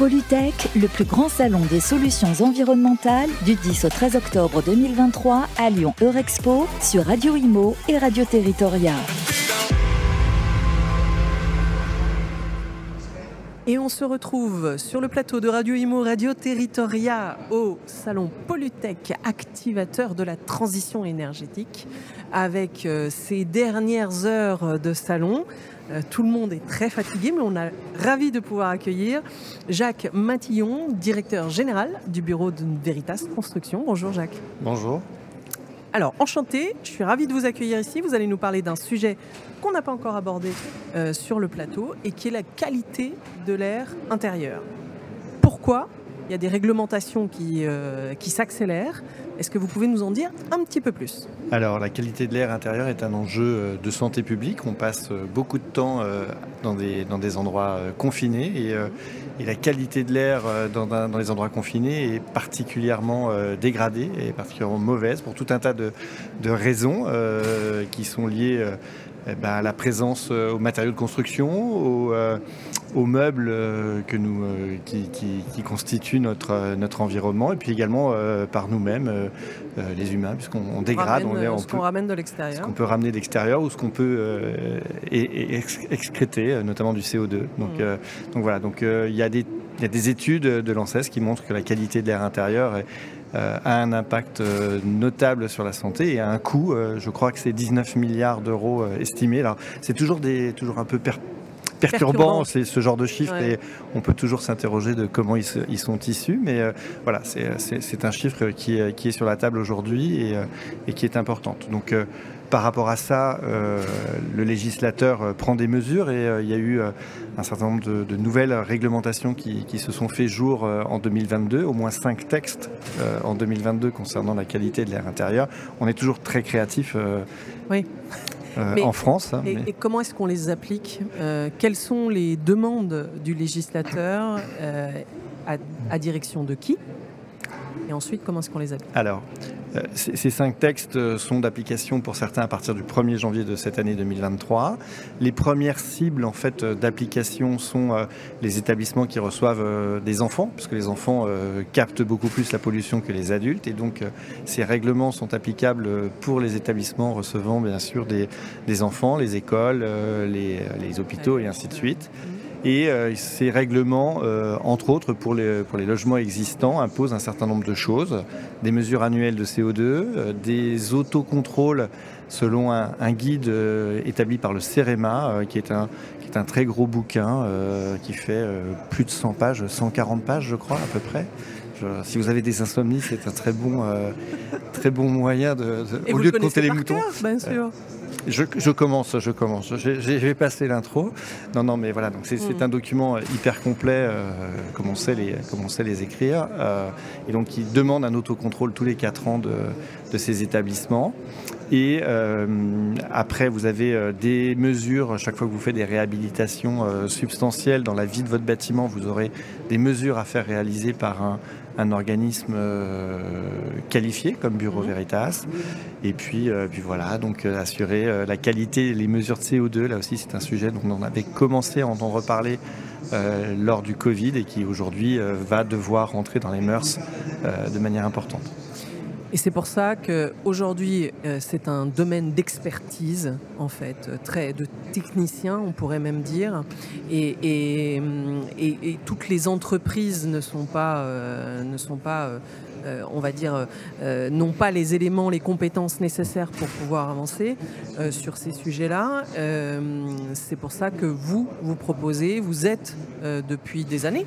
Polytech, le plus grand salon des solutions environnementales du 10 au 13 octobre 2023 à Lyon Eurexpo sur Radio Imo et Radio Territoria. Et on se retrouve sur le plateau de Radio Imo Radio Territoria au salon Polytech, activateur de la transition énergétique, avec euh, ces dernières heures de salon. Euh, tout le monde est très fatigué, mais on a ravi de pouvoir accueillir Jacques Matillon, directeur général du bureau de Veritas Construction. Bonjour Jacques. Bonjour. Alors, enchanté, je suis ravi de vous accueillir ici. Vous allez nous parler d'un sujet qu'on n'a pas encore abordé euh, sur le plateau et qui est la qualité de l'air intérieur. Pourquoi il y a des réglementations qui, euh, qui s'accélèrent. Est-ce que vous pouvez nous en dire un petit peu plus? Alors, la qualité de l'air intérieur est un enjeu euh, de santé publique. On passe beaucoup de temps dans des, dans des endroits confinés et, et, la qualité de l'air dans, dans, les endroits confinés est particulièrement dégradée et particulièrement mauvaise pour tout un tas de, de raisons qui sont liées eh ben, la présence euh, aux matériaux de construction, aux, euh, meubles euh, que nous, qui, constituent notre, notre environnement, et puis également par nous-mêmes, les humains, puisqu'on dégrade. on, ce qu'on ramène de l'extérieur. Ce qu'on peut ramener de l'extérieur ou ce qu'on peut excréter, notamment du CO2. Donc, mmh. donc voilà, donc il y, a des, y a des études de l'ANSES qui montrent que la qualité de l'air intérieur est a un impact euh, notable sur la santé et a un coût, euh, je crois que c'est 19 milliards d'euros estimés. Alors c'est toujours, des, toujours un peu perturbant, c'est ce genre de chiffres et on peut toujours s'interroger de comment ils, sont issus, mais voilà, c'est un chiffre qui, qui, est sur la table aujourd'hui et, et, qui est importante. Donc par rapport à ça, euh, le législateur euh, prend des mesures et euh, il y a eu un certain nombre de, nouvelles réglementations qui, se sont fait jour en 2022, au moins cinq textes en 2022 concernant la qualité de l'air intérieur. On est toujours très créatif. oui. en France. Hein, et, comment est-ce qu'on les applique Quelles sont les demandes du législateur à, direction de qui? Et ensuite, comment est-ce qu'on les applique? Alors, ces cinq textes euh, sont d'application pour certains à partir du 1er janvier de cette année 2023. Les premières cibles en fait euh, d'application sont les établissements qui reçoivent des enfants, puisque les enfants captent beaucoup plus la pollution que les adultes, et donc ces règlements sont applicables pour les établissements recevant bien sûr des, enfants, les écoles, les, les hôpitaux et ainsi de suite. Et euh, ces règlements, euh, entre autres pour les, pour les logements existants, imposent un certain nombre de choses, des mesures annuelles de CO2, euh, des autocontrôles selon un, guide établi par le CEREMA, qui, est un, qui est un très gros bouquin qui fait plus de 100 pages, 140 pages je crois à peu près. Si vous avez des insomnies, c'est un très bon, très bon moyen de, au lieu de compter les moutons. bien sûr. Je, commence, je commence. J'ai passé l'intro. Non, non, mais voilà. Donc c'est mm. un document hyper complet, euh, comme, on sait les, comme on sait les écrire, euh, et donc qui demande un autocontrôle tous les quatre ans de, de ces établissements. Et euh, après, vous avez des mesures, chaque fois que vous faites des réhabilitations substantielles dans la vie de votre bâtiment, vous aurez des mesures à faire réaliser par un, un organisme euh, qualifié comme Bureau Veritas. Et puis, euh, puis voilà, donc euh, assurer la qualité, les mesures de CO2, là aussi c'est un sujet dont on avait commencé à en reparler lors du Covid et qui aujourd'hui va devoir rentrer dans les mœurs de manière importante. Et c'est pour ça qu'aujourd'hui, euh, c'est un domaine d'expertise, en fait, euh, très de technicien, on pourrait même dire. Et, et, et, toutes les entreprises ne sont pas, euh, ne sont pas euh, on va dire, euh, n'ont pas les éléments, les compétences nécessaires pour pouvoir avancer euh, sur ces sujets-là. c'est pour ça que vous, vous proposez, vous êtes depuis des années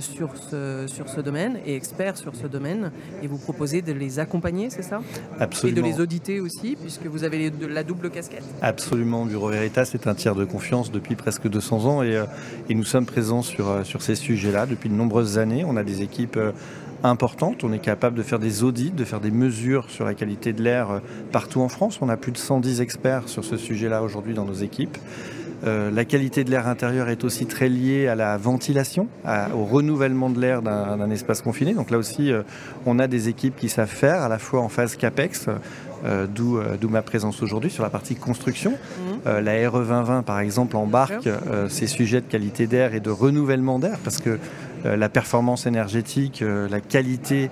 sur, ce, sur ce domaine et expert sur ce domaine, et vous proposez de les accompagner, c'est ça? Absolument. Et de les auditer aussi, puisque vous avez la double casquette Absolument. Bureau Veritas est un tiers de confiance depuis presque 200 ans et, et nous sommes présents sur, sur ces sujets-là depuis de nombreuses années. On a des équipes importante. On est capable de faire des audits, de faire des mesures sur la qualité de l'air euh, partout en France. On a plus de 110 experts sur ce sujet-là aujourd'hui dans nos équipes. Euh, la qualité de l'air intérieur est aussi très liée à la ventilation, au renouvellement de l'air d'un espace confiné. Donc là aussi, euh, on a des équipes qui savent faire, à la fois en phase CAPEX, d'où ma présence aujourd'hui sur la partie construction. Mmh. la RE 2020, par exemple, embarque ces sujets de qualité d'air et de renouvellement d'air, parce que la performance énergétique, la qualité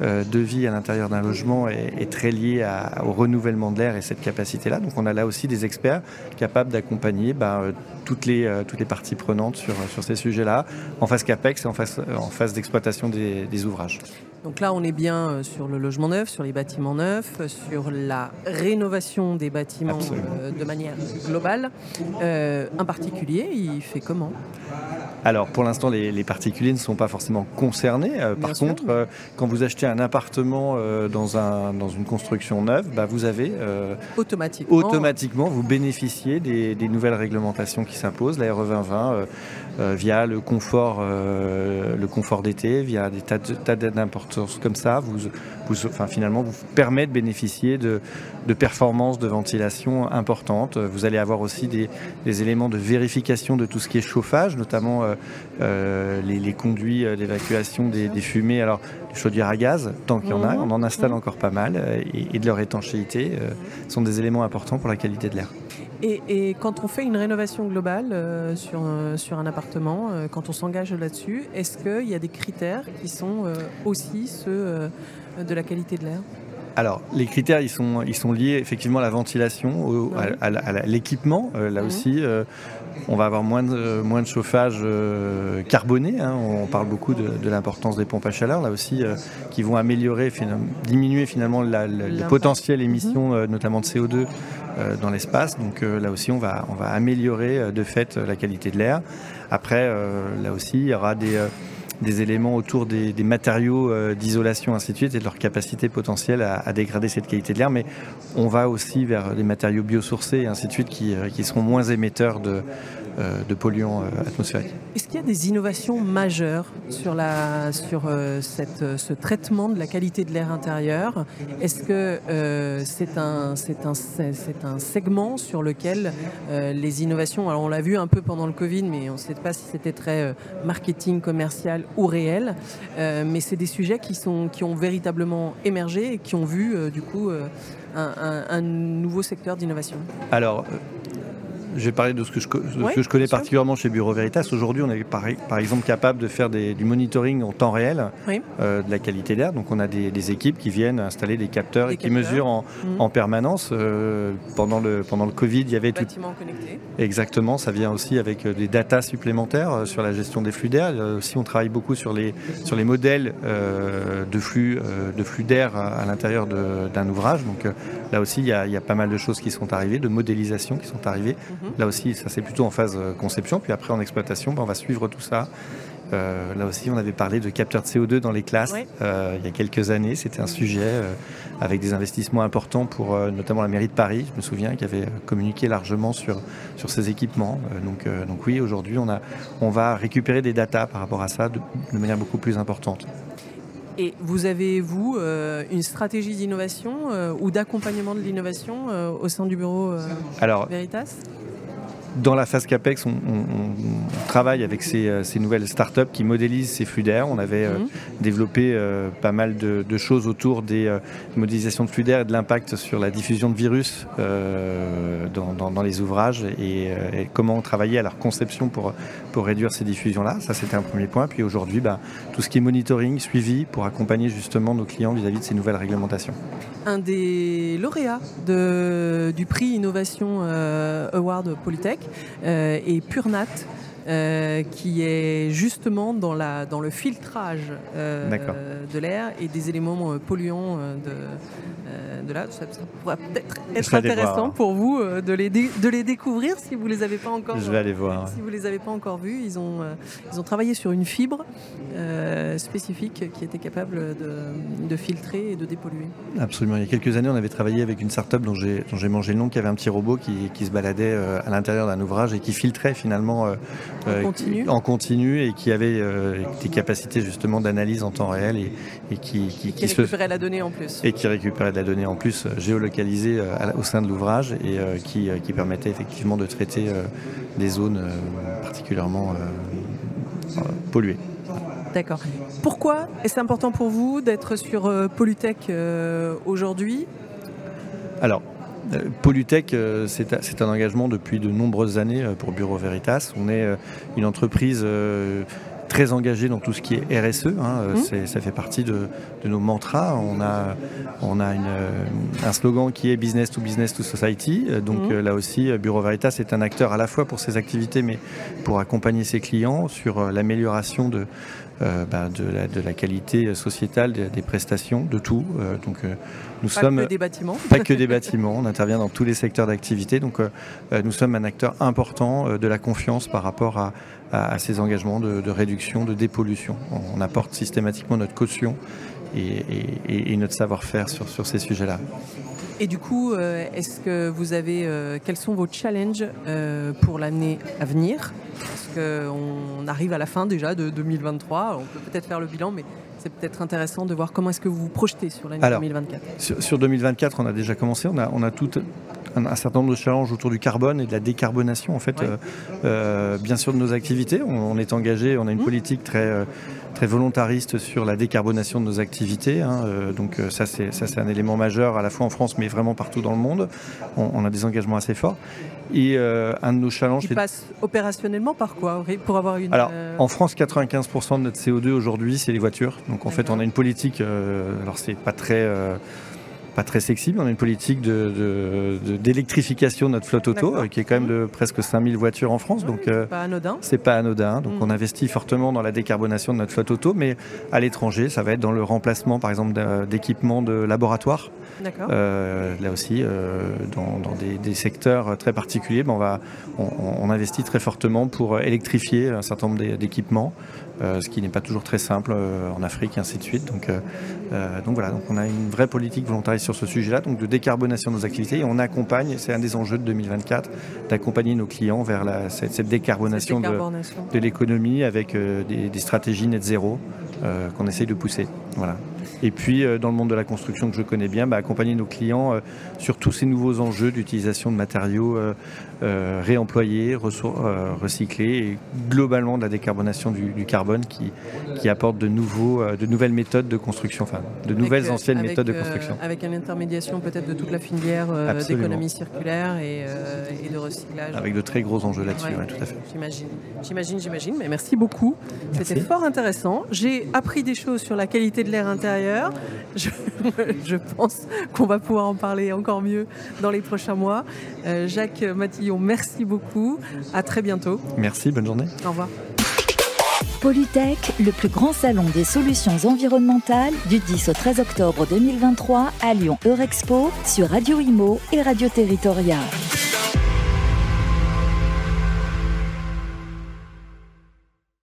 de vie à l'intérieur d'un logement est, très liée au renouvellement de l'air et cette capacité-là. Donc on a là aussi des experts capables d'accompagner bah, toutes, les, toutes les parties prenantes sur, sur ces sujets-là, en phase CAPEX et en phase, en phase d'exploitation des, des ouvrages. Donc là, on est bien euh, sur le logement neuf, sur les bâtiments neufs, sur la rénovation des bâtiments euh, de manière globale. Euh, un particulier, il fait comment? Alors pour l'instant les, particuliers ne sont pas forcément concernés. par contre, quand vous achetez un appartement dans, un, dans une construction neuve, bah, vous avez automatiquement, automatiquement vous bénéficiez des, nouvelles réglementations qui s'imposent, la RE 2020 via le confort, le confort d'été, via des tas d'aides d'importance comme ça, vous, enfin, finalement, vous permet de bénéficier de, performances de ventilation importantes. Vous allez avoir aussi des, éléments de vérification de tout ce qui est chauffage, notamment euh, euh, les, conduits d'évacuation des, fumées. Alors, les chaudières à gaz, tant qu'il y en a, on en installe encore pas mal, euh, et, de leur étanchéité, sont des éléments importants pour la qualité de l'air. Et, quand on fait une rénovation globale euh, sur, euh, sur un appartement, euh, quand on s'engage là-dessus, est-ce qu'il y a des critères qui sont aussi ceux de la qualité de l'air? Alors, les critères, ils sont, ils sont liés effectivement à la ventilation, à, l'équipement. là aussi, on va avoir moins de, moins de chauffage carboné. Hein. On parle beaucoup de, l'importance des pompes à chaleur, là aussi, qui vont améliorer, diminuer finalement la, les potentielles émissions, mhm. notamment de CO2 euh, dans l'espace. Donc euh, là aussi, on va, on va améliorer euh, de fait la qualité de l'air. Après, là aussi, il y aura des des éléments autour des, matériaux d'isolation, ainsi de suite, et de leur capacité potentielle à, dégrader cette qualité de l'air. Mais on va aussi vers des matériaux biosourcés, ainsi de suite, qui, qui seront moins émetteurs de, euh, de polluants euh, atmosphériques. Est-ce qu'il y a des innovations majeures sur, la, sur euh, cette, ce traitement de la qualité de l'air intérieur? Est-ce que c'est un, un, un segment sur lequel les innovations, alors on l'a vu un peu pendant le Covid, mais on ne sait pas si c'était très marketing, commercial ou réel, mais c'est des sujets qui, sont, qui ont véritablement émergé et qui ont vu du coup un, un nouveau secteur d'innovation? Alors, je vais parler de ce que je, que je connais particulièrement chez Bureau Veritas. Aujourd'hui, on est par, par, exemple capable de faire du monitoring en temps réel euh, de la qualité d'air. Donc, on a des, équipes qui viennent installer des capteurs et qui mesurent en, mmh. permanence. Euh, pendant, le, pendant le Covid, il y avait tout. connecté. Exactement, ça vient aussi avec euh, des datas supplémentaires sur la gestion des flux d'air. Aussi, on travaille beaucoup sur les, sur les modèles de flux de flux d'air à, l'intérieur d'un ouvrage. Donc, là aussi, il y, a, il y, a, pas mal de choses qui sont arrivées, de modélisation qui sont arrivées. Mmh. Là aussi, ça c'est plutôt en phase euh, conception. Puis après, en exploitation, ben, on va suivre tout ça. Euh, là aussi, on avait parlé de capteurs de CO2 dans les classes euh, il y a quelques années. C'était un sujet avec des investissements importants pour notamment la mairie de Paris, je me souviens, qui avait communiqué largement sur, sur ces équipements. donc, donc oui, aujourd'hui, on, a, on va récupérer des datas par rapport à ça de, manière beaucoup plus importante. Et vous avez, vous, une stratégie d'innovation ou d'accompagnement de l'innovation au sein du bureau Veritas? Dans la phase CAPEX, on, travaille avec ces, euh, ces, nouvelles startups qui modélisent ces flux d'air. On avait euh, mhm. développé euh, pas mal de, choses autour des modélisations de flux d'air et de l'impact sur la diffusion de virus dans, les ouvrages et, comment travailler à leur conception pour, pour réduire ces diffusions-là. Ça, c'était un premier point. Puis aujourd'hui, bah, tout ce qui est monitoring, suivi pour accompagner justement nos clients vis-à-vis de ces nouvelles réglementations. Un des lauréats de, du prix Innovation Award Polytech euh, et Purnat. Euh, qui est justement dans, la, dans le filtrage euh, de l'air et des éléments polluants de, de là. Ça, pourrait peut-être être intéressant pour vous de, les de les découvrir si vous les avez pas encore. Je vais aller voir. Si vous les avez pas encore vus, ils ont ils ont travaillé sur une fibre spécifique qui était capable de, de, filtrer et de dépolluer. Absolument. Il y a quelques années, on avait travaillé avec une start-up dont j'ai dont j'ai mangé le nom, qui avait un petit robot qui, qui se baladait à l'intérieur d'un ouvrage et qui filtrait finalement en, continu. en continu et qui avait des capacités justement d'analyse en temps réel et, et qui, qui, qui, récupérait la donnée en plus. Et qui récupérait de la donnée en plus euh, géolocalisé euh, au sein de l'ouvrage et euh, qui, qui, permettait effectivement de traiter des zones particulièrement polluées. D'accord. Pourquoi est-ce important pour vous d'être sur Polytech aujourd'hui? Alors, Polytech, c'est un engagement depuis de nombreuses années pour Bureau Veritas. On est une entreprise très engagé dans tout ce qui est RSE. Hein, mmh. Ça fait partie de, nos mantras. On a, on a une, un slogan qui est Business to Business to Society. Donc mmh. là aussi, Bureau Veritas est un acteur à la fois pour ses activités, mais pour accompagner ses clients sur l'amélioration de, euh, bah, de, la, de, la, qualité sociétale des, prestations, de tout. Euh, donc, euh, nous pas sommes, que des bâtiments. Pas que des bâtiments, on intervient dans tous les secteurs d'activité. Donc nous sommes un acteur important de la confiance par rapport à, à, ces engagements de, réduction, de dépollution. On, apporte systématiquement notre caution et, notre savoir-faire sur, sur ces sujets-là. Et du coup, est-ce que vous avez, quels sont vos challenges pour l'année à venir? On arrive à la fin déjà de 2023. On peut peut-être faire le bilan, mais c'est peut-être intéressant de voir comment est-ce que vous vous projetez sur l'année 2024. Sur, 2024, on a déjà commencé. On a, on a tout un, certain nombre de challenges autour du carbone et de la décarbonation, en fait, euh, euh, bien sûr de nos activités. On, est engagé, on a une mmh. politique très, euh, très volontariste sur la décarbonation de nos activités. Hein. donc ça, c'est ça, c'est un élément majeur à la fois en France, mais vraiment partout dans le monde. On, a des engagements assez forts. Et un de nos challenges. Qui passe opérationnellement par quoi pour avoir une. Alors, en France, 95% de notre CO2 aujourd'hui, c'est les voitures. Donc en fait, on a une politique. alors c'est pas très pas très sexy, mais on a une politique d'électrification de, de, notre flotte auto, euh, qui est quand même de presque 5000 voitures en France. donc, euh, pas anodin. C'est pas anodin. Donc, mm. on investit fortement dans la décarbonation de notre flotte auto, mais à l'étranger, ça va être dans le remplacement, par exemple, d'équipements de laboratoire. Euh, là aussi, dans, dans des, des, secteurs très particuliers, ben on, va, on, on, investit très fortement pour électrifier un certain nombre d'équipements. Euh, ce qui n'est pas toujours très simple euh, en Afrique et ainsi de suite. Donc, euh, donc voilà, donc on a une vraie politique volontariste sur ce sujet-là, donc de décarbonation de nos activités et on accompagne, c'est un des enjeux de 2024, d'accompagner nos clients vers la, cette, décarbonation, De, de l'économie avec des, des, stratégies net zéro qu'on essaye de pousser. Voilà. Et puis, euh, dans le monde de la construction que je connais bien, bah, accompagner nos clients euh, sur tous ces nouveaux enjeux d'utilisation de matériaux euh, réemployés, recyclés, et globalement de la décarbonation du, carbone qui, qui apporte de, nouveaux, de nouvelles méthodes de construction, enfin de nouvelles anciennes méthodes de construction. avec une intermédiation peut-être de toute la filière d'économie circulaire et, et, de recyclage. Avec de très gros enjeux là-dessus, tout à fait. J'imagine, j'imagine, j'imagine. Mais merci beaucoup. C'était fort intéressant. J'ai appris des choses sur la qualité de l'air intérieur Je, pense qu'on va pouvoir en parler encore mieux dans les prochains mois. Euh, Jacques Matillon, merci beaucoup. À très bientôt. Merci, bonne journée. Au revoir. Polytech, le plus grand salon des solutions environnementales du 10 au 13 octobre 2023 à Lyon Eurexpo sur Radio Imo et Radio Territoria.